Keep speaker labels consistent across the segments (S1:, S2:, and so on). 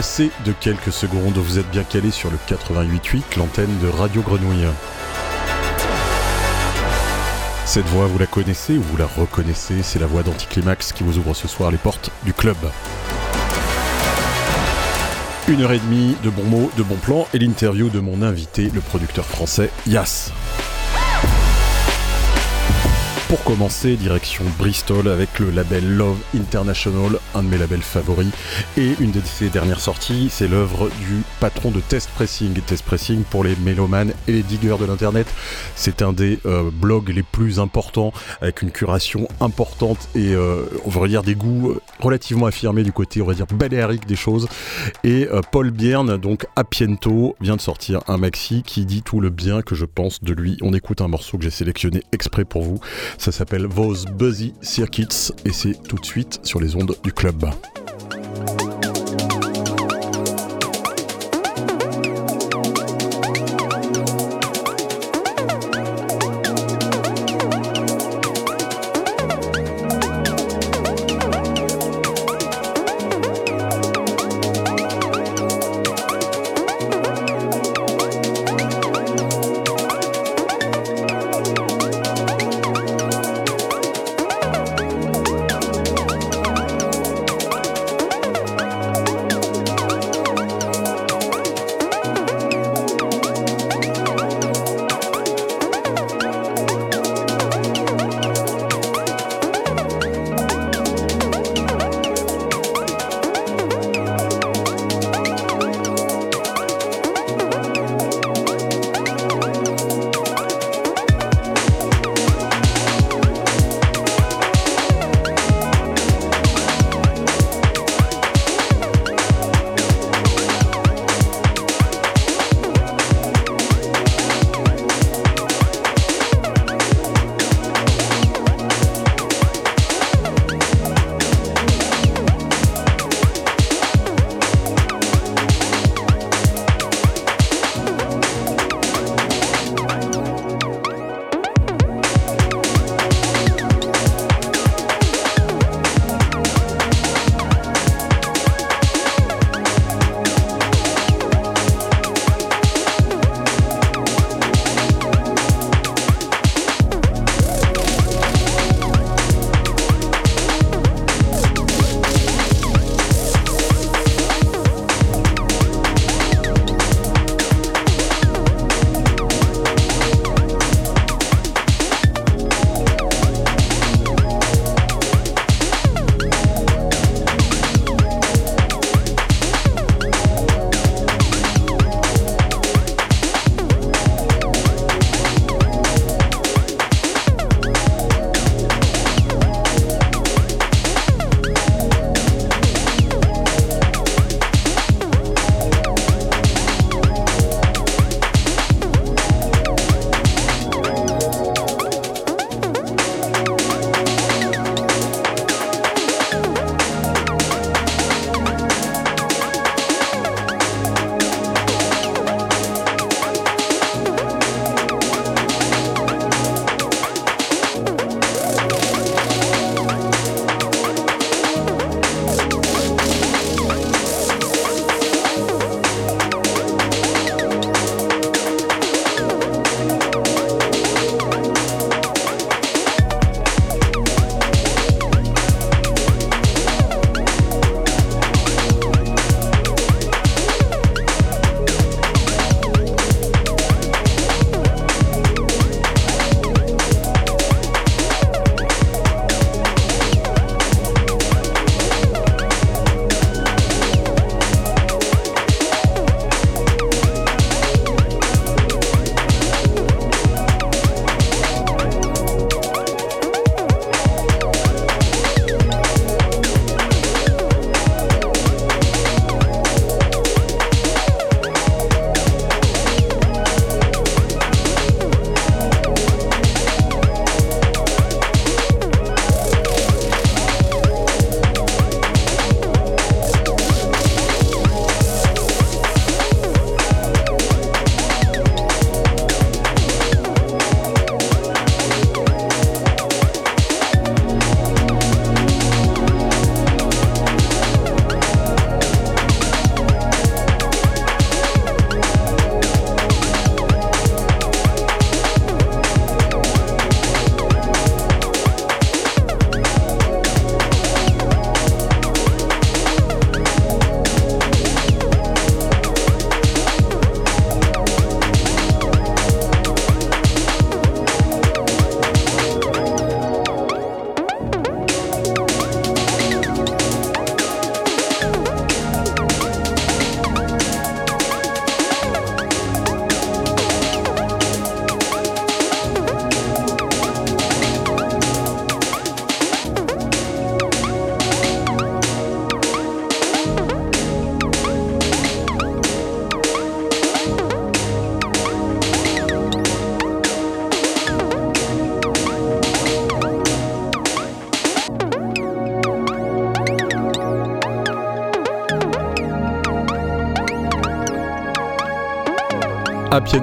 S1: passez de quelques secondes, vous êtes bien calés sur le 88.8, l'antenne de Radio Grenouille. Cette voix, vous la connaissez ou vous la reconnaissez, c'est la voix d'Anticlimax qui vous ouvre ce soir les portes du club. Une heure et demie de bons mots, de bons plans et l'interview de mon invité, le producteur français Yas. Pour commencer, direction Bristol avec le label Love International, un de mes labels favoris. Et une de ses dernières sorties, c'est l'œuvre du patron de Test Pressing. Test Pressing pour les mélomanes et les diggers de l'internet. C'est un des euh, blogs les plus importants, avec une curation importante et euh, on va dire des goûts relativement affirmés du côté, on va dire, baléarique des choses. Et euh, Paul Bierne, donc à Piento, vient de sortir un maxi qui dit tout le bien que je pense de lui. On écoute un morceau que j'ai sélectionné exprès pour vous. Ça s'appelle Those Buzzy Circuits et c'est tout de suite sur les ondes du club.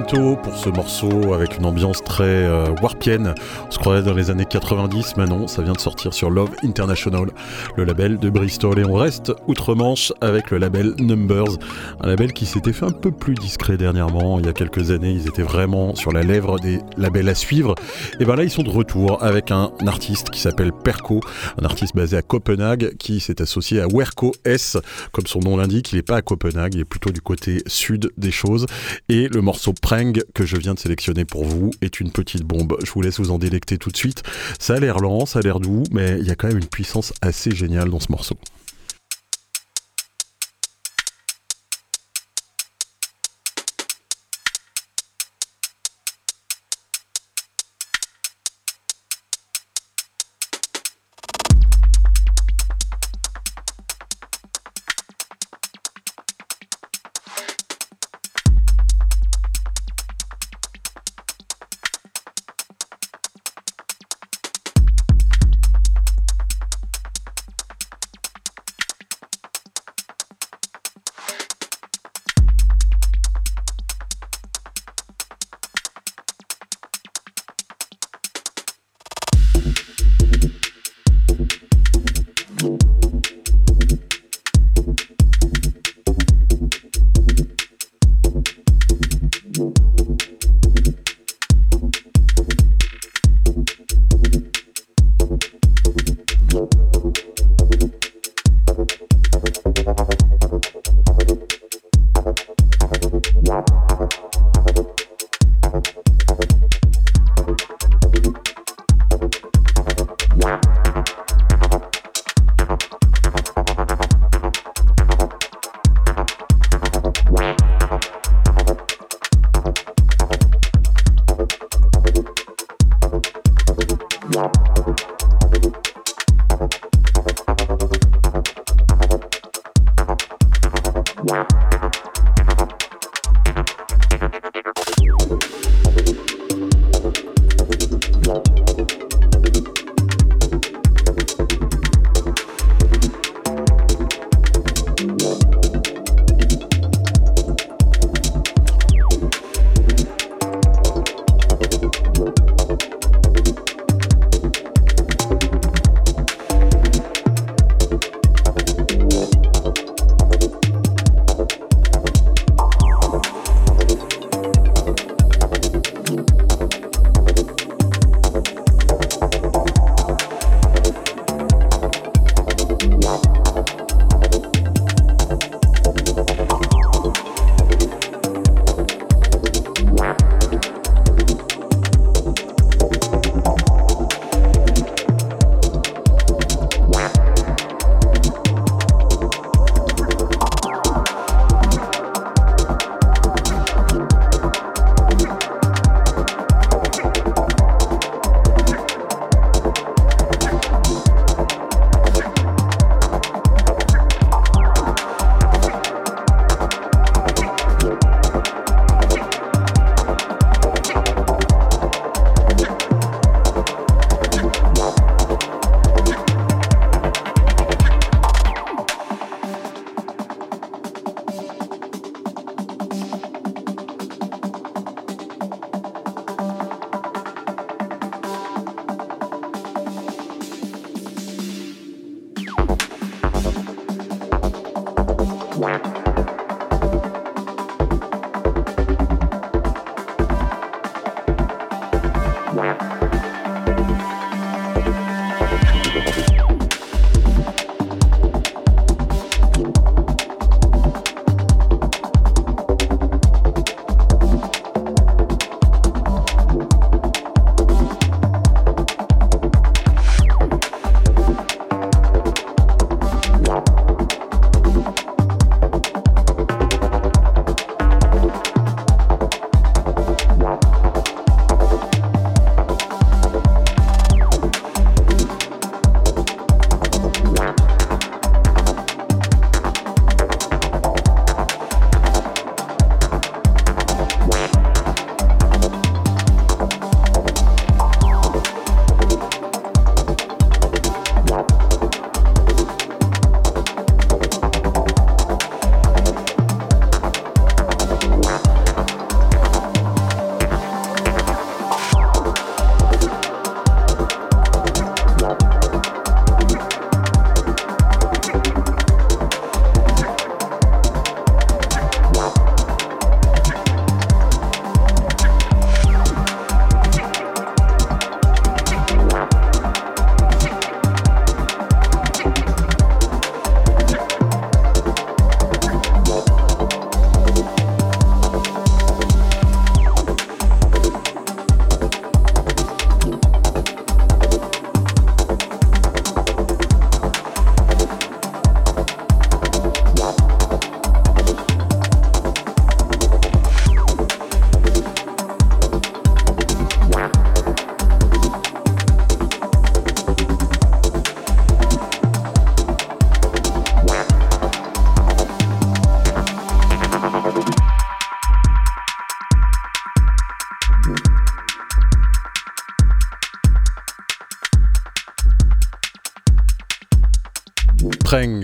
S1: Pour ce morceau avec une ambiance très euh, warpienne. On se croirait dans les années 90, mais non, ça vient de sortir sur Love International, le label de Bristol. Et on reste outre-Manche avec le label Numbers, un label qui s'était fait un peu plus discret dernièrement. Il y a quelques années, ils étaient vraiment sur la lèvre des labels à suivre. Et ben là, ils sont de retour avec un artiste qui s'appelle Perco, un artiste basé à Copenhague qui s'est associé à Werco S. Comme son nom l'indique, il n'est pas à Copenhague, il est plutôt du côté sud des choses. Et le morceau Prang que je viens de sélectionner pour vous est une petite bombe. Je vous laisse vous en délecter tout de suite. Ça a l'air lent, ça a l'air doux, mais il y a quand même une puissance assez géniale dans ce morceau.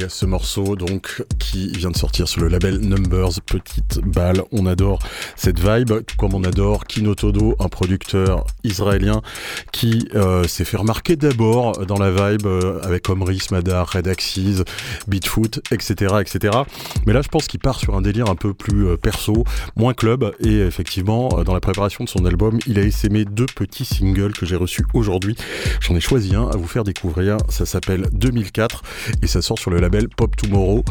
S1: Ce morceau donc qui vient de sortir sur le label Numbers, petite balle. On adore cette vibe, comme on adore Kino Todo, un producteur israélien qui euh, s'est fait remarquer d'abord dans la vibe euh, avec Omri, Smadar, Red Axis, Beatfoot, etc., etc. Mais là, je pense qu'il part sur un délire un peu plus euh, perso, moins club, et effectivement, dans la préparation de son album, il a essaimé deux petits singles que j'ai reçus aujourd'hui. J'en ai choisi un à vous faire découvrir. Ça s'appelle 2004 et ça sort sur le label Pop Tomorrow.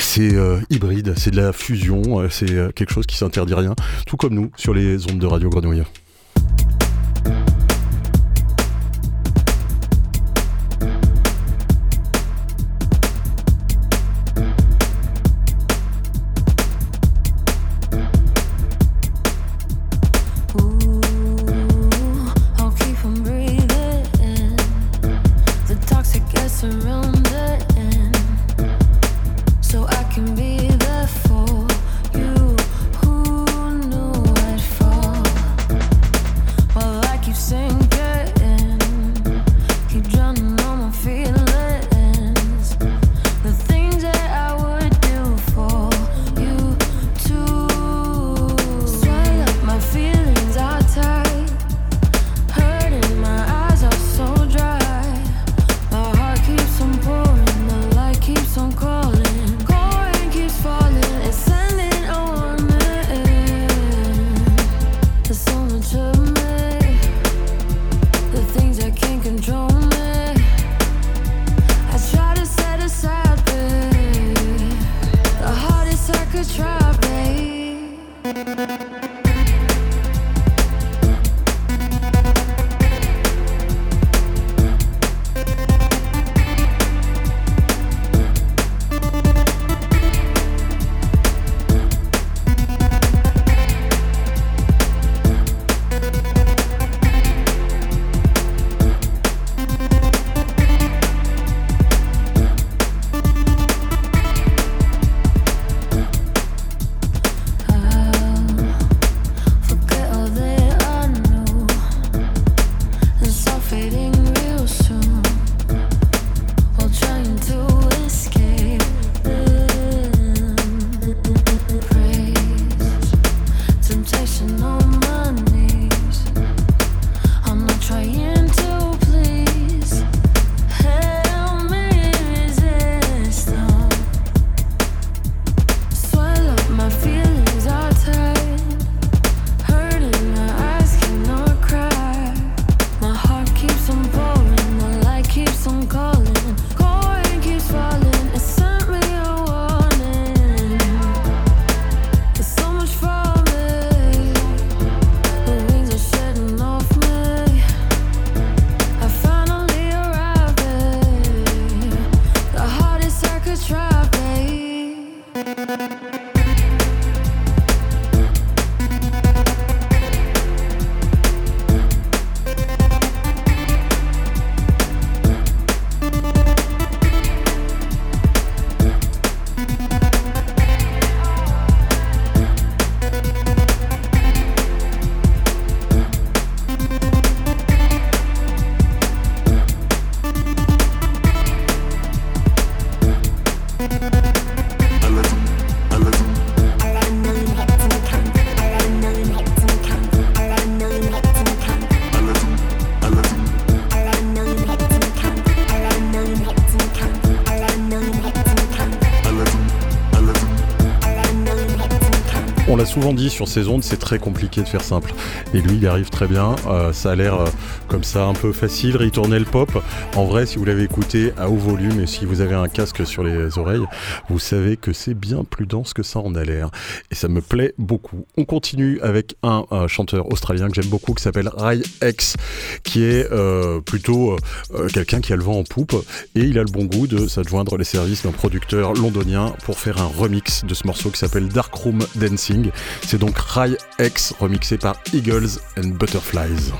S1: C'est euh, hybride, c'est de la fusion, euh, c'est euh, quelque chose qui s'interdit rien, tout comme nous sur les ondes de Radio Grenouille. Souvent dit sur ces ondes, c'est très compliqué de faire simple. Et lui, il arrive très bien. Euh, ça a l'air euh, comme ça un peu facile, le pop. En vrai, si vous l'avez écouté à haut volume et si vous avez un casque sur les oreilles, vous savez que c'est bien plus dense que ça en a l'air. Et ça me plaît beaucoup. On continue avec un, chanteur australien que j'aime beaucoup qui s'appelle Ray X, qui est euh, plutôt quelqu'un qui a le vent en poupe et il a le bon goût de s'adjoindre les services d'un producteur londonien pour faire un remix de ce morceau qui s'appelle Dark Room Dancing. C'est donc Rai X remixé par Eagles and Butterflies.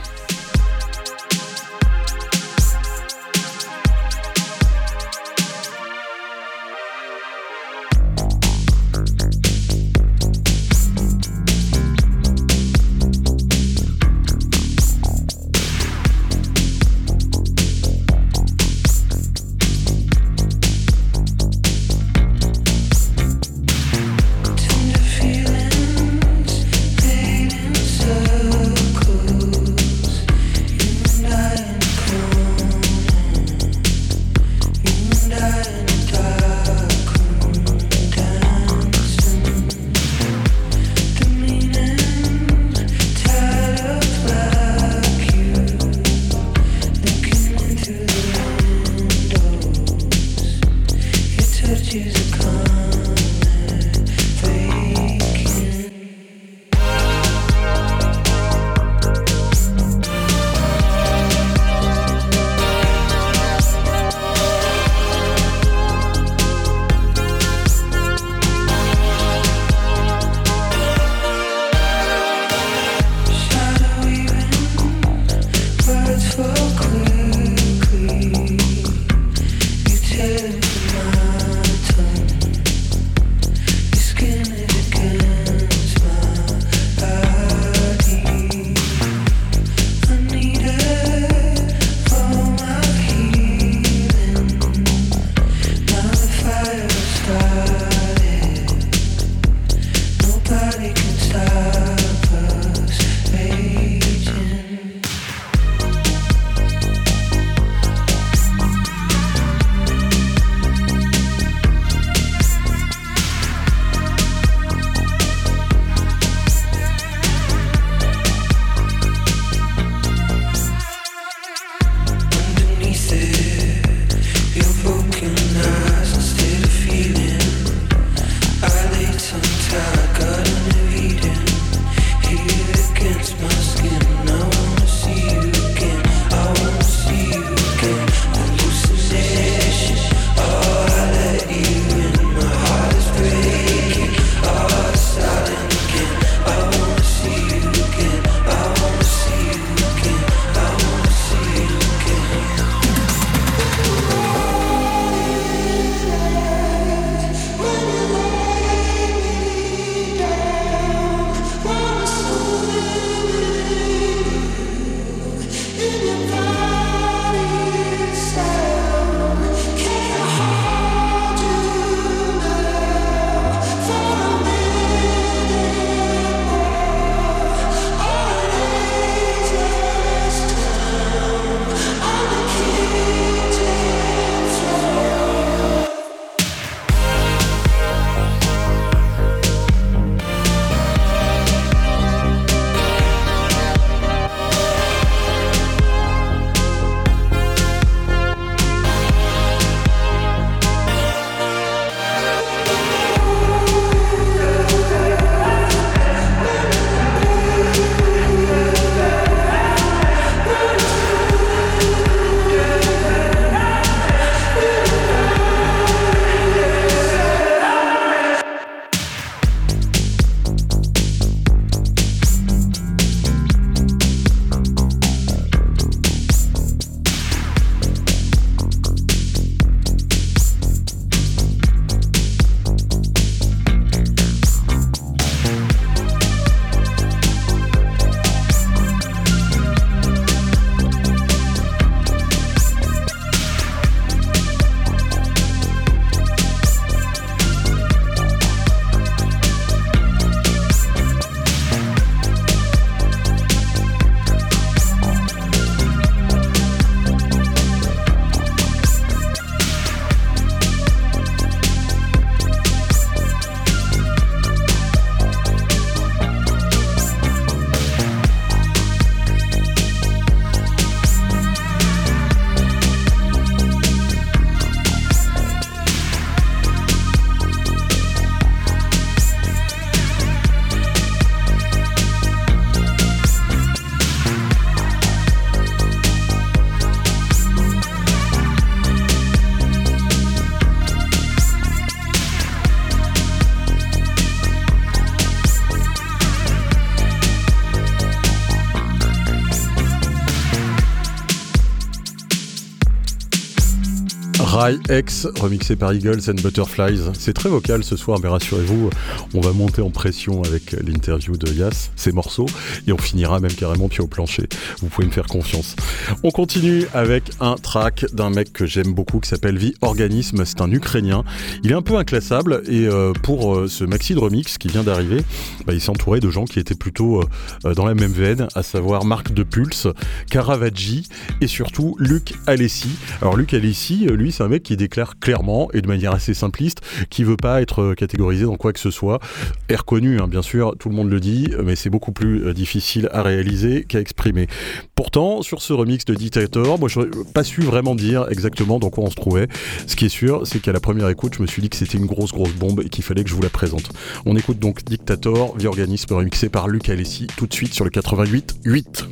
S1: Dry X, remixé par Eagles and Butterflies. C'est très vocal ce soir, mais rassurez-vous, on va monter en pression avec l'interview de Yas, ces morceaux, et on finira même carrément pied au plancher. Vous pouvez me faire confiance. On continue avec un track d'un mec que j'aime beaucoup qui s'appelle Vie Organisme. C'est un Ukrainien. Il est un peu inclassable et euh, pour euh, ce maxi de remix qui vient d'arriver, bah, il s'est entouré de gens qui étaient plutôt euh, dans la même veine, à savoir Marc de Pulse, Caravaggi et surtout Luc Alessi. Alors Luc Alessi, lui, c'est un mec qui déclare clairement et de manière assez simpliste qu'il veut pas être catégorisé dans quoi que ce soit. Est reconnu, hein, bien sûr, tout le monde le dit, mais c'est beaucoup plus difficile à réaliser qu'à exprimer. Pourtant, sur ce remix de Dictator, moi, je n'ai pas su vraiment dire exactement dans quoi on se trouvait. Ce qui est sûr, c'est qu'à la première écoute, je me suis dit que c'était une grosse, grosse bombe et qu'il fallait que je vous la présente. On écoute donc Dictator, The Organisme remixé par Luc Alessi, tout de suite sur le 88 8.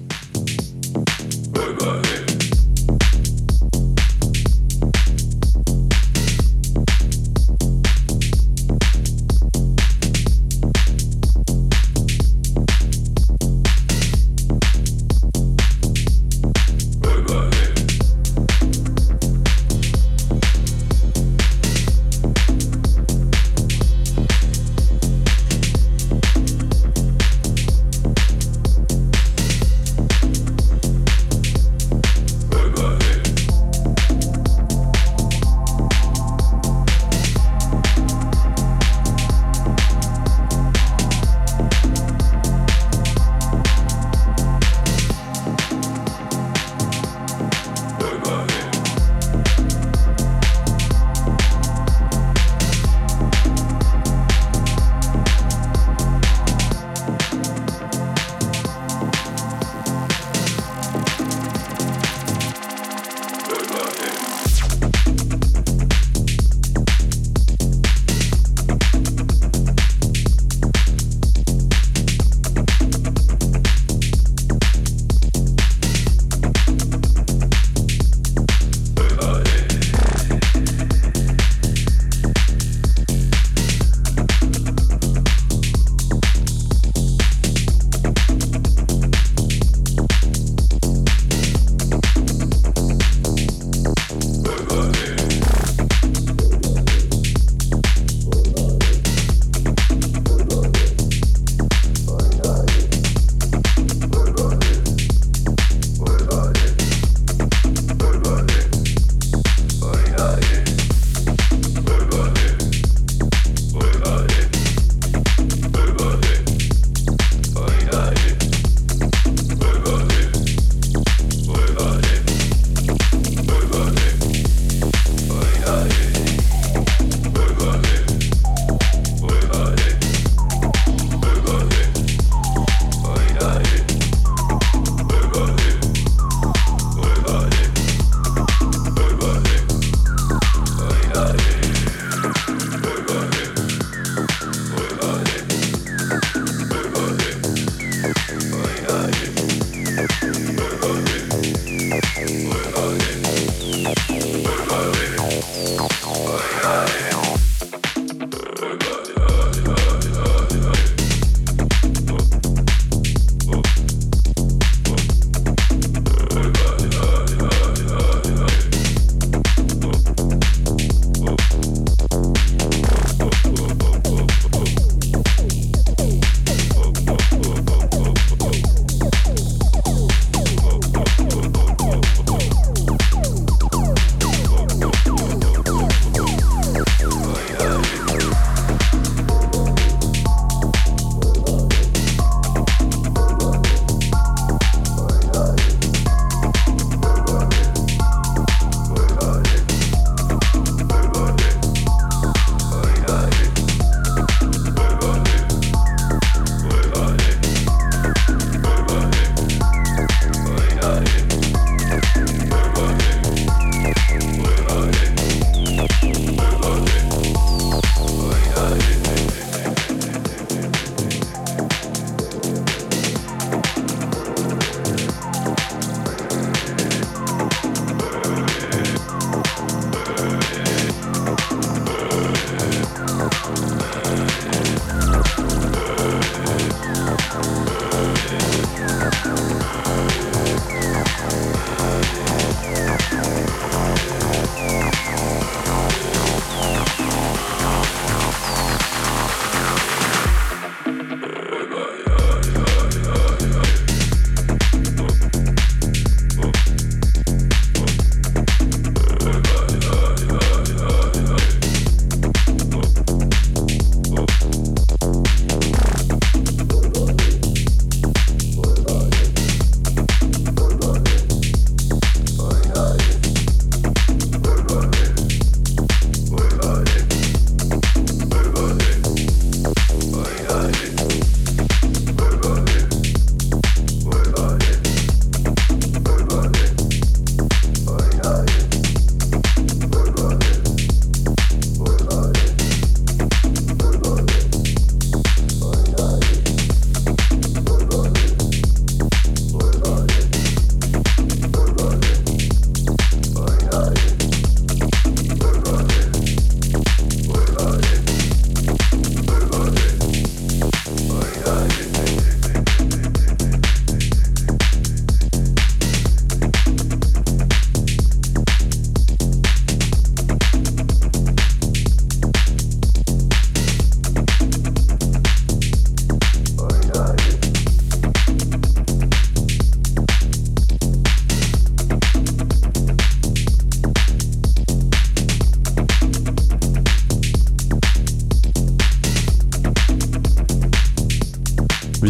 S1: The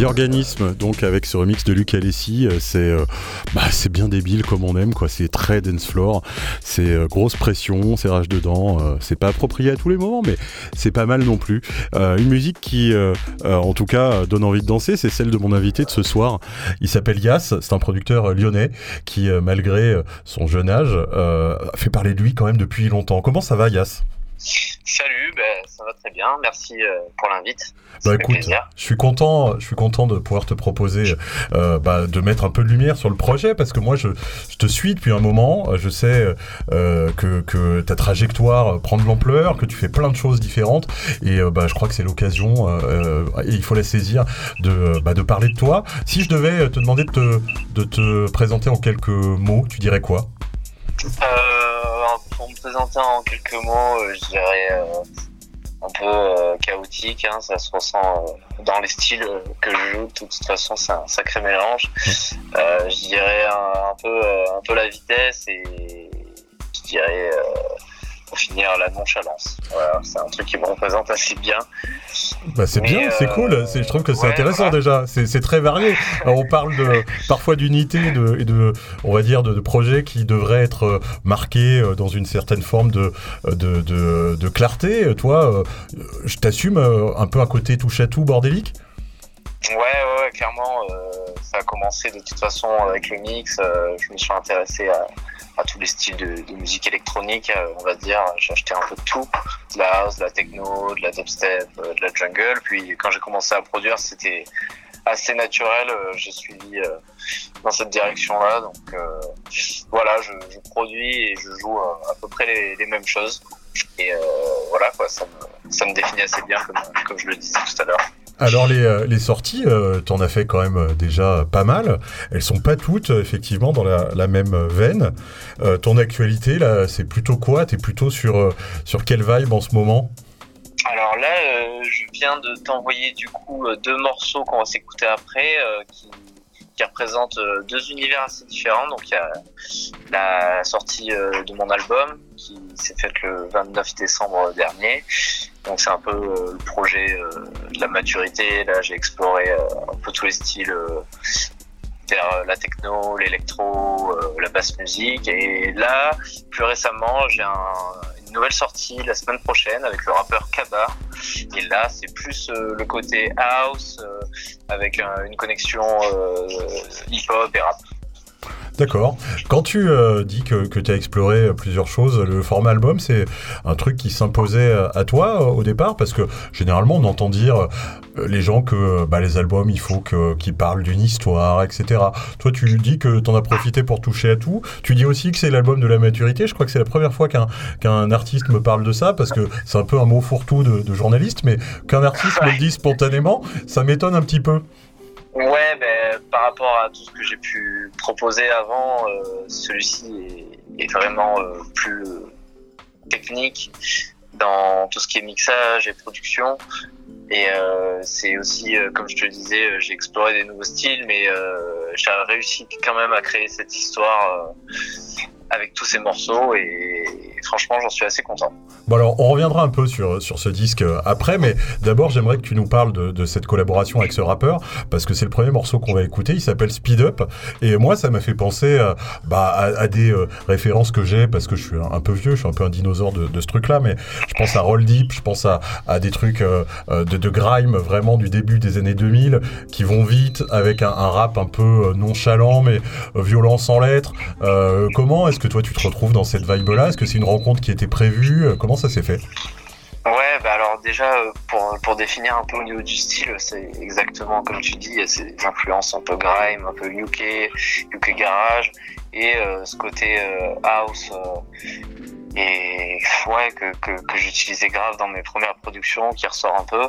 S1: Organism, donc avec ce remix de Luc Alessi, euh, c'est euh, bah, c'est bien débile comme on aime, quoi. C'est très dance floor, c'est euh, grosse pression, c'est rage dedans. c'est pas approprié à tous les moments, mais c'est pas mal non plus. une musique qui, en tout cas, donne envie de danser, c'est celle de mon invité de ce soir. Il s'appelle Yas, c'est un producteur lyonnais qui, malgré son jeune âge, fait parler de lui quand même depuis longtemps. Comment ça va, Yas?
S2: Salut, ben, ça va très bien. Merci pour l'invite.
S1: Bah écoute, je suis content, je suis content de pouvoir te proposer euh, bah, de mettre un peu de lumière sur le projet parce que moi je, te suis depuis un moment. Je sais euh, que, ta trajectoire prend de l'ampleur, que tu fais plein de choses différentes et bah, je crois que c'est l'occasion et il faut la saisir de, bah, de parler de toi. Si je devais te demander de te, de te présenter en quelques mots, tu dirais quoi?
S2: Pour me présenter en quelques mots, euh, je dirais euh, un peu euh, chaotique. Hein, ça se ressent dans les styles que je joue. De toute façon, c'est un sacré mélange. je dirais un, peu, un peu la vitesse et je dirais pour finir la nonchalance. Voilà, c'est un truc qui me représente assez bien.
S1: Bah c'est bien, c'est cool. Euh, je trouve que c'est intéressant déjà. C'est très varié. on parle de parfois d'unité de, et de, on va dire, de, projets qui devraient être euh, marqués euh, dans une certaine forme de, de, de clarté. Toi, je t'assume un peu un côté touche à tout bordélique?
S2: Ouais, ouais, clairement. ça a commencé de toute façon avec le mix. je me suis intéressé à à tous les styles de, musique électronique, euh, on va dire. J'ai acheté un peu de tout, de la house, de la techno, de la dubstep, euh, de la jungle. Puis quand j'ai commencé à produire, c'était assez naturel. Euh, j'ai suivi dans cette direction-là. Donc voilà, je, produis et je joue à, peu près les, mêmes choses. Et voilà, quoi, ça me, définit assez bien, comme je le disais tout à l'heure.
S1: Alors les, euh, sorties, euh, t'en as fait quand même euh, déjà pas mal. Elles sont pas toutes effectivement dans la, même veine. ton actualité là, c'est plutôt quoi? T'es plutôt sur sur quelle vibe en ce moment?
S2: Alors là, je viens de t'envoyer du coup deux morceaux qu'on va s'écouter après, qui représentent deux univers assez différents. Donc il y a la sortie de mon album qui s'est faite le 29 décembre dernier donc c'est un peu euh, le projet euh, de la maturité. Là, j'ai exploré euh, un peu tous les styles vers la techno, l'électro, la basse musique. Et là, plus récemment, j'ai nouvelle sortie la semaine prochaine avec le rappeur Kaba. Et là, c'est plus le côté house avec une connexion hip-hop et rap.
S1: D'accord. Quand tu euh, dis que, que tu as exploré euh, plusieurs choses, le format album, c'est un truc qui s'imposait euh, à toi au départ? Parce que généralement, on entend dire les gens que bah, les albums, il faut qu'ils parlent d'une histoire, etc. Toi, tu dis que tu en as profité pour toucher à tout. Tu dis aussi que c'est l'album de la maturité. Je crois que c'est la première fois qu'un qu'un artiste me parle de ça, parce que c'est un peu un mot fourre-tout de, de journaliste, mais qu'un artiste me le dise spontanément, ça m'étonne un petit peu.
S2: Ouais, ben, par rapport à tout ce que j'ai pu proposer avant, euh, celui-ci est, vraiment euh, plus technique dans tout ce qui est mixage et production. Et euh, c'est aussi, comme je te disais, j'ai exploré des nouveaux styles, mais j'ai réussi quand même à créer cette histoire avec tous ces morceaux et, franchement j'en suis assez content.
S1: Bon alors on reviendra un peu sur, sur ce disque euh, après mais d'abord j'aimerais que tu nous parles de, de, cette collaboration avec ce rappeur parce que c'est le premier morceau qu'on va écouter, il s'appelle Speed Up et moi ça m'a fait penser euh, bah, à, des euh, références que j'ai parce que je suis un, peu vieux, je suis un peu un dinosaure de, ce truc là mais je pense à Roll Deep, je pense à, à des trucs de, de grime vraiment du début des années 2000 qui vont vite avec un, un rap un peu nonchalant mais violent sans lettres. comment est-ce est-ce que toi tu te retrouves dans cette vibe-là? Est-ce que c'est une rencontre qui était prévue? Euh, Comment ça s'est fait?
S2: Ouais, bah alors déjà, euh, pour, pour définir un peu au niveau du style, c'est exactement comme tu dis, il y a ces influences un peu grime, un peu UK, UK garage, et euh, ce côté house, et ouais, que, que, que j'utilisais grave dans mes premières productions, qui ressort un peu.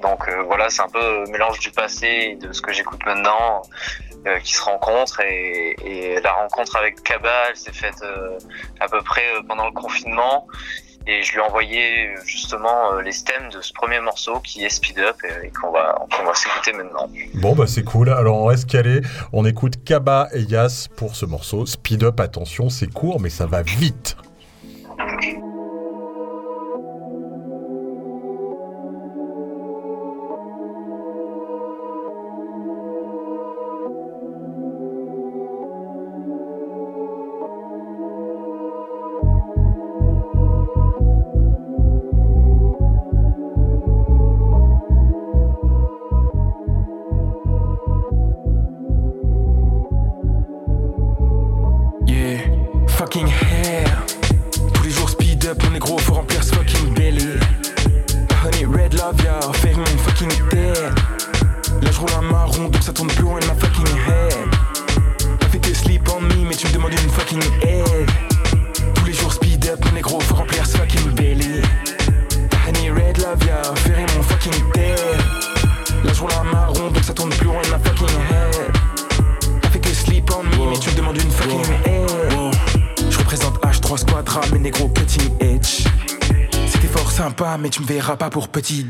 S2: Donc voilà, c'est un peu mélange du passé et de ce que j'écoute maintenant. Euh, qui se rencontrent et, la rencontre avec Kaba, elle s'est faite euh, à peu près euh, pendant le confinement et je lui ai envoyé justement les stems de ce premier morceau qui est Speed Up et, qu'on va, va s'écouter maintenant.
S1: Bon bah c'est cool, alors on reste calé, on écoute Kaba et Yas pour ce morceau. Speed Up, attention, c'est court mais ça va vite.
S3: Pour petit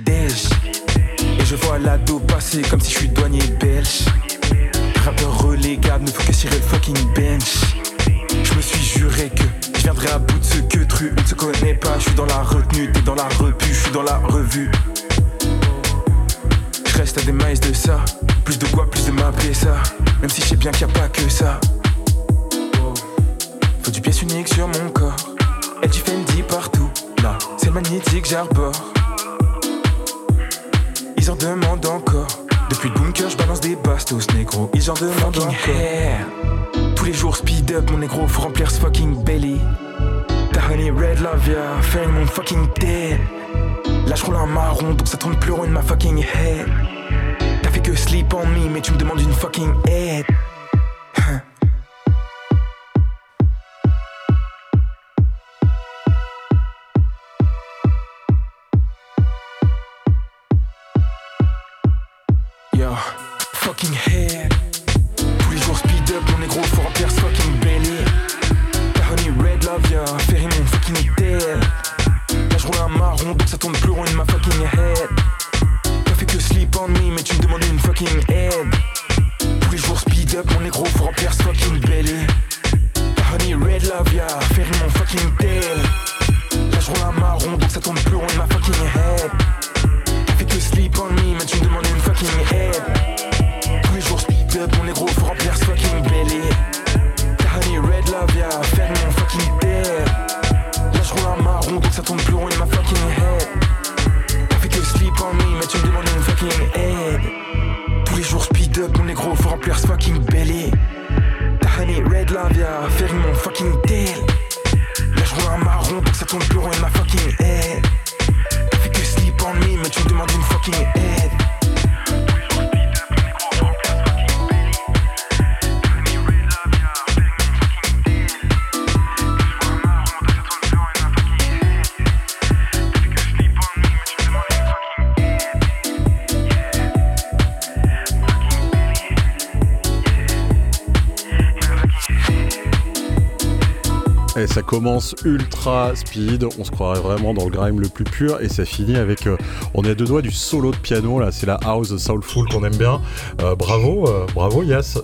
S1: commence ultra speed, on se croirait vraiment dans le grime le plus pur, et ça finit avec. euh, on est à deux doigts du solo de piano, là, c'est la house soulful qu'on aime bien. Euh, bravo, euh, bravo Yas.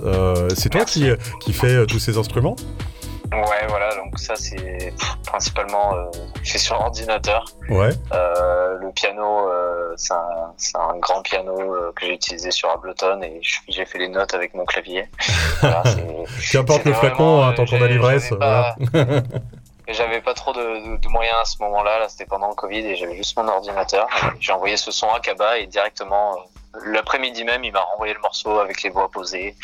S1: C'est toi qui, qui fais tous ces instruments?
S2: Ouais, voilà, donc ça c'est principalement fait sur ordinateur.
S1: Ouais.
S2: Le piano, c'est un, grand piano que j'ai utilisé sur Ableton et j'ai fait les notes avec mon clavier. Voilà,
S1: Qu'importe le flacon, hein, tant qu'on a l'ivresse. Voilà.
S2: Et J'avais pas trop de, de- de moyens à ce moment-là, là, c'était pendant le Covid et j'avais juste mon ordinateur. J'ai envoyé ce son à Kaba et directement, euh, l'après-midi même, il m'a renvoyé le morceau avec les voix posées.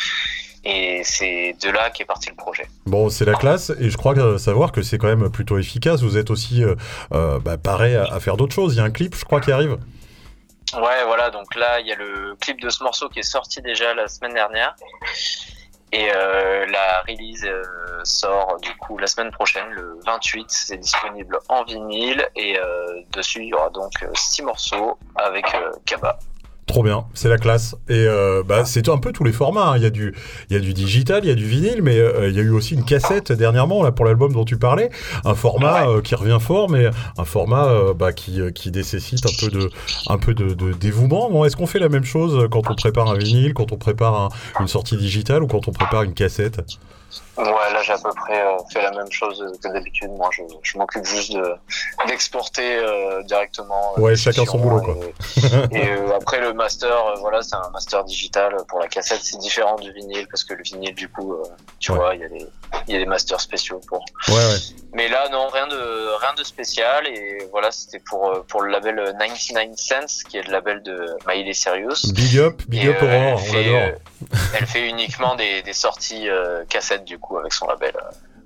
S2: Et c'est de là qu'est parti le projet.
S1: Bon, c'est la classe, et je crois que, savoir que c'est quand même plutôt efficace. Vous êtes aussi euh, euh, bah, paré à, à faire d'autres choses. Il y a un clip, je crois, qui arrive.
S2: Ouais, voilà, donc là, il y a le clip de ce morceau qui est sorti déjà la semaine dernière. Et euh, la release euh, sort du coup la semaine prochaine, le 28. C'est disponible en vinyle et euh, dessus il y aura donc euh, six morceaux avec Kaba.
S1: Trop bien, c'est la classe. Et euh, bah, c'est un peu tous les formats. hein. Il, y a du, il y a du digital, il y a du vinyle, mais euh, il y a eu aussi une cassette dernièrement là, pour l'album dont tu parlais. Un format euh, qui revient fort, mais un format bah, qui, qui nécessite un peu de, un peu de, de dévouement. Bon, Est-ce qu'on fait la même chose quand on prépare un vinyle, quand on prépare un- une sortie digitale ou quand on prépare une cassette?
S2: Ouais, là j'ai à peu près euh, fait la même chose que d'habitude. Moi, je, je m'occupe juste de d'exporter euh, directement. euh,
S1: Ouais, chacun son boulot, quoi.
S2: Et, et, euh, après le master, euh, voilà, c'est un master digital pour la cassette. C'est différent du vinyle parce que le vinyle, du coup, tu
S1: Ouais.
S2: vois, il y a des il y a des masters spéciaux pour.
S1: Ouais, ouais.
S2: Mais là, non, rien de rien de spécial. Et voilà, c'était pour pour le label 99 Cents, qui est le label de Miley Cyrus.
S1: Big up, big
S2: Et,
S1: up Aurore,
S2: elle
S1: on l'adore.
S2: elle fait uniquement des, des sorties cassettes du coup avec son label.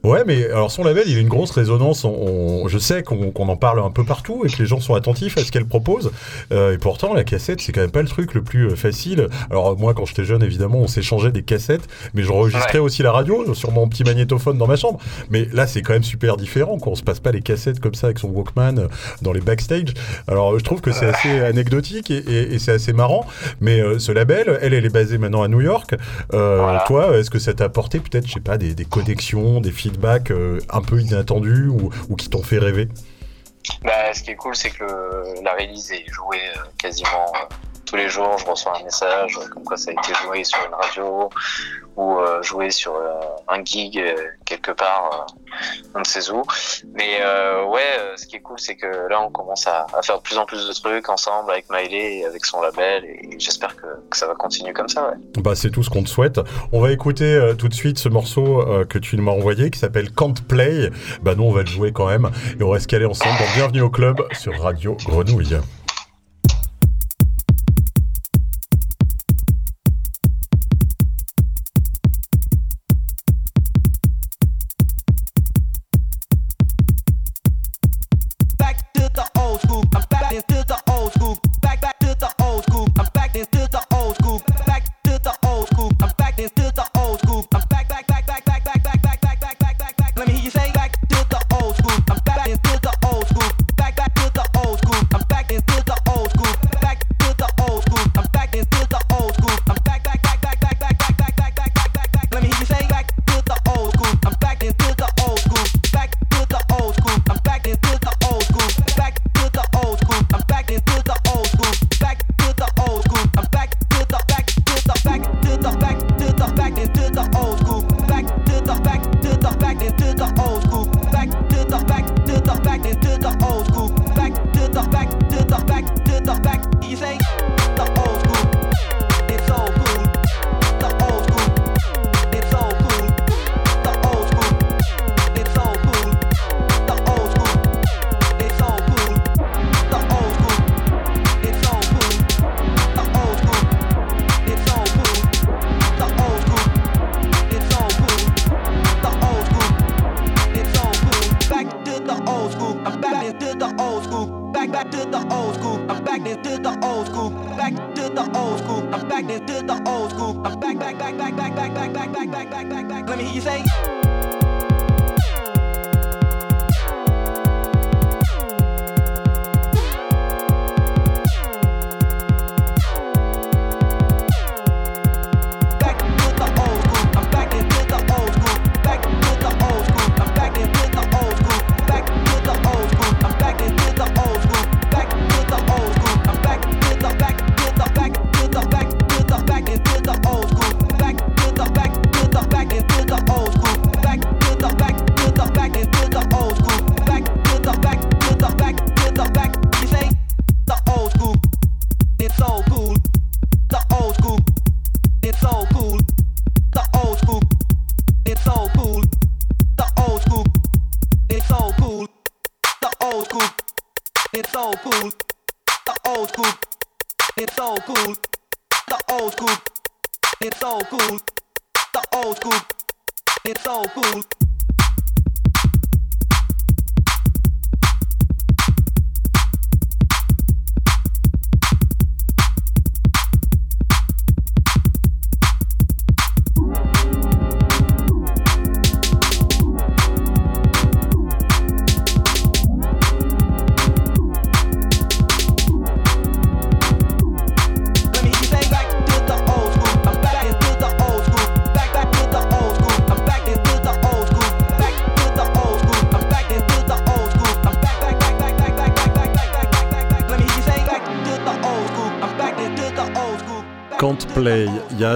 S4: Ouais, mais alors son label, il a une grosse résonance. On, je sais qu'on en parle un peu partout et que les gens sont attentifs à ce qu'elle propose. Euh, et pourtant, la cassette, c'est quand même pas le truc le plus euh, facile. Alors moi, quand j'étais jeune, évidemment, on s'échangeait des cassettes, mais j'enregistrais aussi la radio sur mon petit magnétophone dans ma chambre. Mais là, c'est quand même super différent. Quand on se passe pas les cassettes comme ça avec son Walkman euh, dans les backstage. Alors je trouve que c'est assez anecdotique et, c'est assez marrant. Mais ce label, elle, elle est basée maintenant à New York. Toi, est-ce que ça t'a apporté peut-être, je sais pas, des, des connexions, des feedbacks un peu inattendus ou, ou qui t'ont fait rêver?
S2: Bah, ce qui est cool, c'est que la release est jouée euh, quasiment euh, tous les jours. Je reçois un message comme quoi ça a été joué sur une radio ou euh, jouer sur euh, un gig euh, quelque part, on ne sait où. Mais ouais, ce qui est cool, c'est que là, on commence à, faire de plus en plus de trucs ensemble avec Miley et avec son label, et j'espère que, ça va continuer comme ça.
S4: Bah, c'est tout ce qu'on te souhaite. On va écouter tout de suite ce morceau que tu m'as envoyé qui s'appelle Can't Play. Bah, nous, on va le jouer quand même, et on reste calé ensemble dans Bienvenue au club sur Radio Grenouille.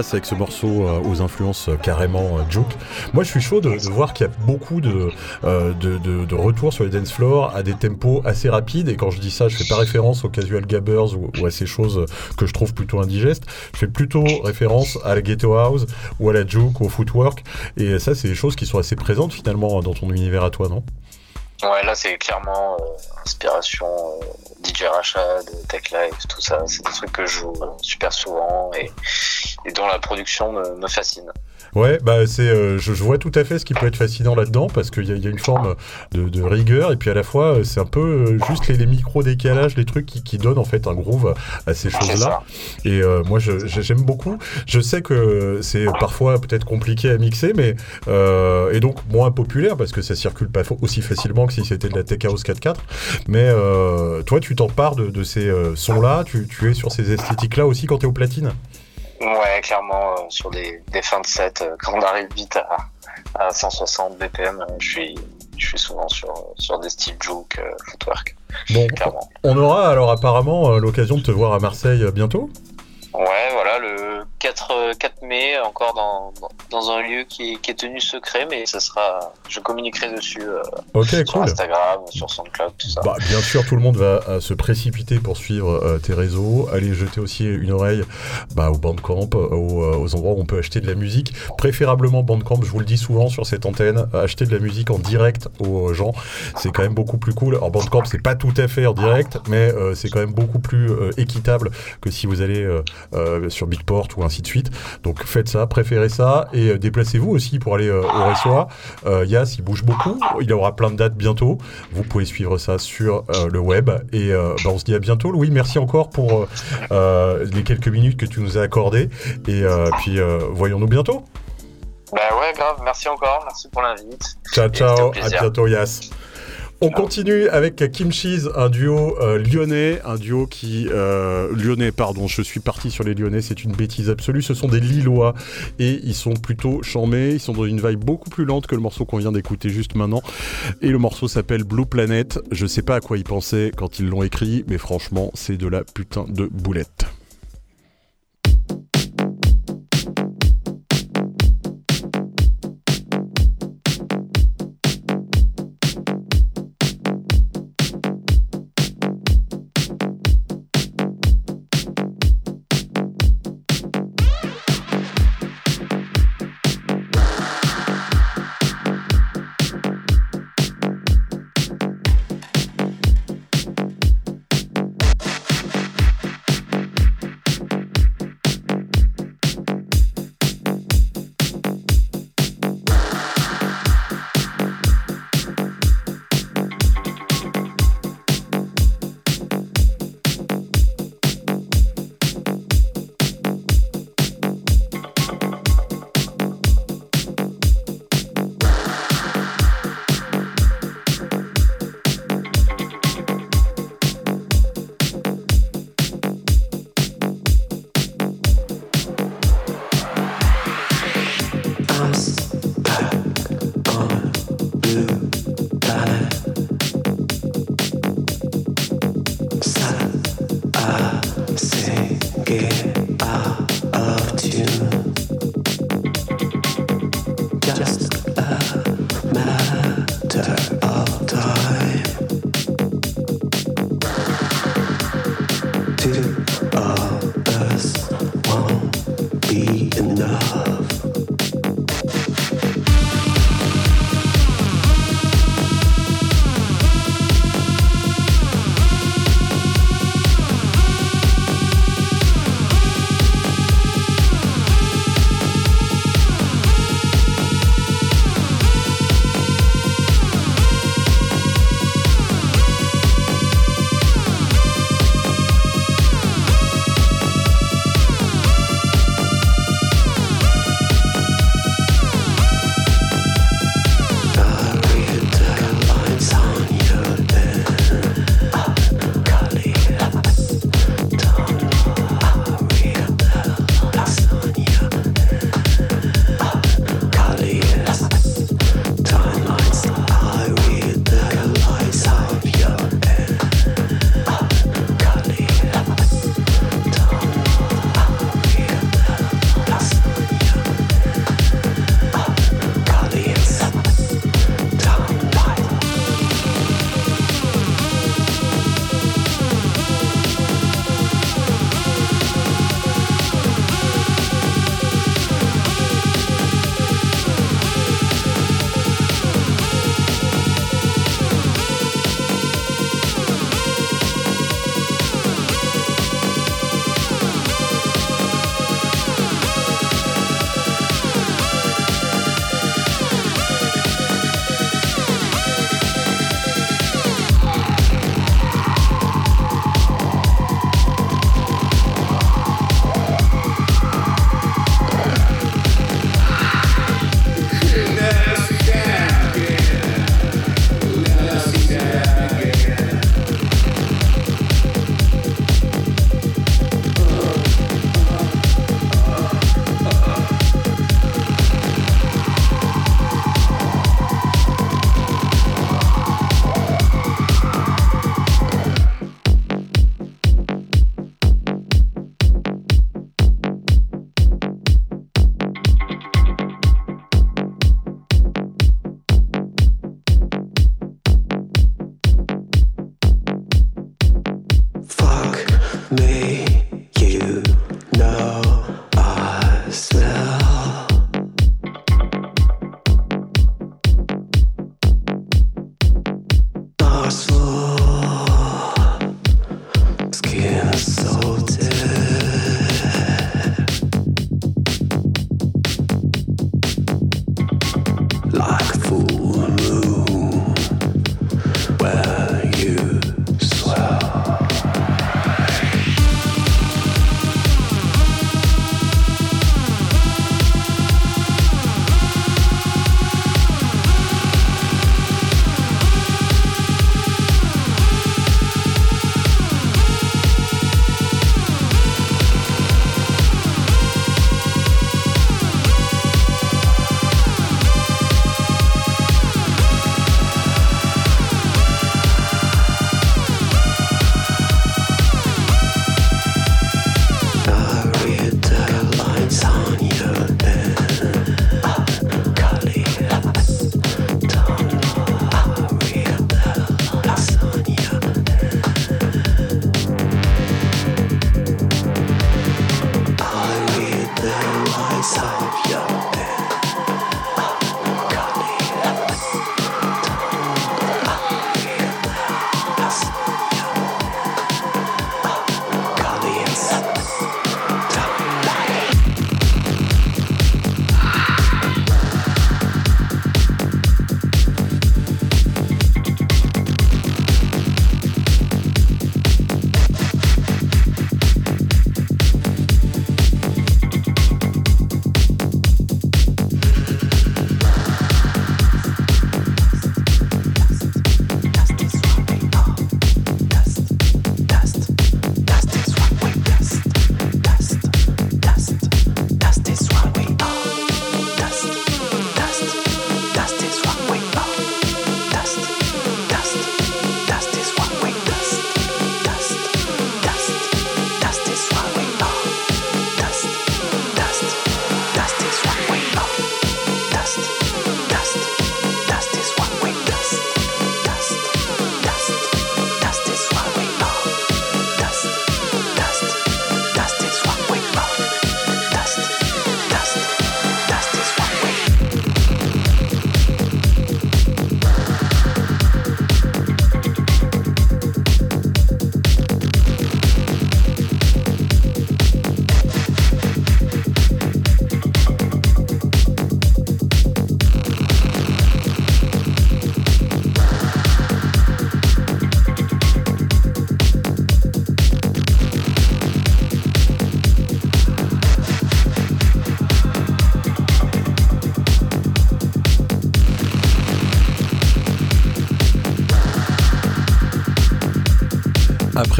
S4: Avec ce morceau euh, aux influences euh, carrément euh, juke. Moi, je suis chaud de, voir qu'il y a beaucoup de, de, retours sur les dance floors à des tempos assez rapides. Et quand je dis ça, je fais pas référence aux casual gabbers ou, à ces choses que je trouve plutôt indigestes. Je fais plutôt référence à la ghetto house ou à la juke au footwork. Et ça, c'est des choses qui sont assez présentes finalement dans ton univers à toi, non?
S2: Ouais, là, c'est clairement inspiration DJ Rachad, Tech Life, tout ça. C'est des trucs que je joue super souvent et, la production me, fascine.
S1: Ouais, bah c'est, euh, je, vois tout à fait ce qui peut être fascinant là-dedans parce qu'il y, a une forme de, rigueur et puis à la fois euh, c'est un peu euh, juste les, micro décalages, les trucs qui, donnent en fait un groove à ces choses-là. Et moi j'aime beaucoup. Je sais que c'est parfois peut-être compliqué à mixer, mais et donc moins populaire parce que ça circule pas aussi facilement que si c'était de la Tech House 4.4. Mais toi tu t'empares de, de ces sons-là, tu, tu es sur ces esthétiques-là aussi quand tu es au platine?
S2: Ouais, clairement, euh, sur des, des, fins de set, euh, quand on arrive vite à, à 160 BPM, euh, je suis, je suis souvent sur, sur des Steve Juke, Footwork.
S1: Bon, on aura alors apparemment l'occasion de te voir à Marseille bientôt?
S2: Ouais, voilà, le 4, 4 mai, encore dans, dans un lieu qui est, qui est, tenu secret, mais ça sera, je communiquerai dessus euh, sur Instagram, sur SoundCloud, tout ça.
S1: Bah, bien sûr, tout le monde va euh, se précipiter pour suivre euh, tes réseaux. Allez jeter aussi une oreille bah, au Bandcamp, aux, endroits où on peut acheter de la musique. Préférablement Bandcamp, je vous le dis souvent sur cette antenne, acheter de la musique en direct aux gens, c'est quand même beaucoup plus cool. Alors Bandcamp, c'est pas tout à fait en direct, mais c'est quand même beaucoup plus équitable que si vous allez euh, sur Beatport ou ainsi de suite. Donc faites ça, préférez ça et euh, déplacez-vous aussi pour aller euh, au Ressoir. Yas, il bouge beaucoup, il aura plein de dates bientôt. Vous pouvez suivre ça sur le web et bah, on se dit à bientôt. Louis, merci encore pour les quelques minutes que tu nous as accordées et puis voyons-nous bientôt.
S2: Bah ouais, grave, merci encore, merci pour l'invite.
S1: Ciao, ciao, à bientôt Yas. On continue avec Kim Cheese, un duo euh, lyonnais, un duo qui euh, lyonnais, pardon, je suis parti sur les lyonnais, c'est une bêtise absolue. Ce sont des Lillois et ils sont plutôt charmés. Ils sont dans une vibe beaucoup plus lente que le morceau qu'on vient d'écouter juste maintenant. Et le morceau s'appelle Blue Planet. Je sais pas à quoi ils pensaient quand ils l'ont écrit, mais franchement, c'est de la putain de boulette.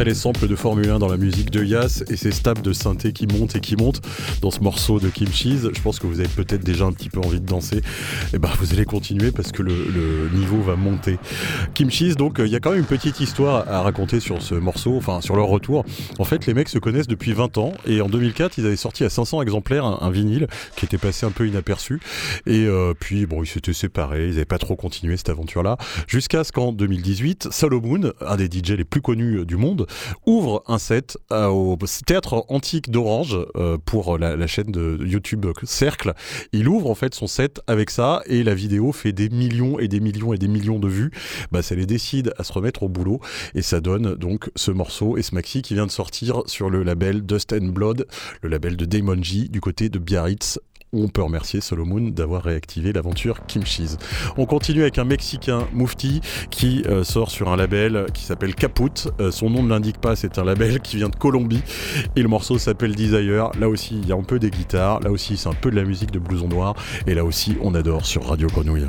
S1: Les samples de Formule 1 dans la musique de Yas et ces stabs de synthé qui montent et qui montent dans ce morceau de Kim Cheese, je pense que vous avez peut-être déjà un petit peu envie de danser. Et eh ben vous allez continuer parce que le, niveau va monter. Kim Cheese, donc il y a quand même une petite histoire à raconter sur ce morceau, enfin sur leur retour. En fait, les mecs se connaissent depuis 20 ans et en 2004, ils avaient sorti à 500 exemplaires un, vinyle qui était passé un peu inaperçu. Et euh, puis bon, ils s'étaient séparés, ils n'avaient pas trop continué cette aventure-là, jusqu'à ce qu'en 2018, Solomon, un des DJ les plus connus du monde, ouvre un set euh, au théâtre antique d'Orange euh, pour la, chaîne de YouTube Cercle. Il ouvre en fait son set avec ça et la vidéo fait des millions et des millions et des millions de vues. Bah, ça les décide à se remettre au boulot et ça donne donc ce morceau et ce maxi qui vient de sortir sur le label Dust and Blood, le label de Damon G du côté de Biarritz on peut remercier Solomon d'avoir réactivé l'aventure Kim Cheese. On continue avec un Mexicain, Mufti, qui euh, sort sur un label qui s'appelle Caput. Euh, son nom ne l'indique pas, c'est un label qui vient de Colombie. Et le morceau s'appelle Desire. Là aussi, il y a un peu des guitares. Là aussi, c'est un peu de la musique de blouson noir. Et là aussi, on adore sur Radio Grenouille.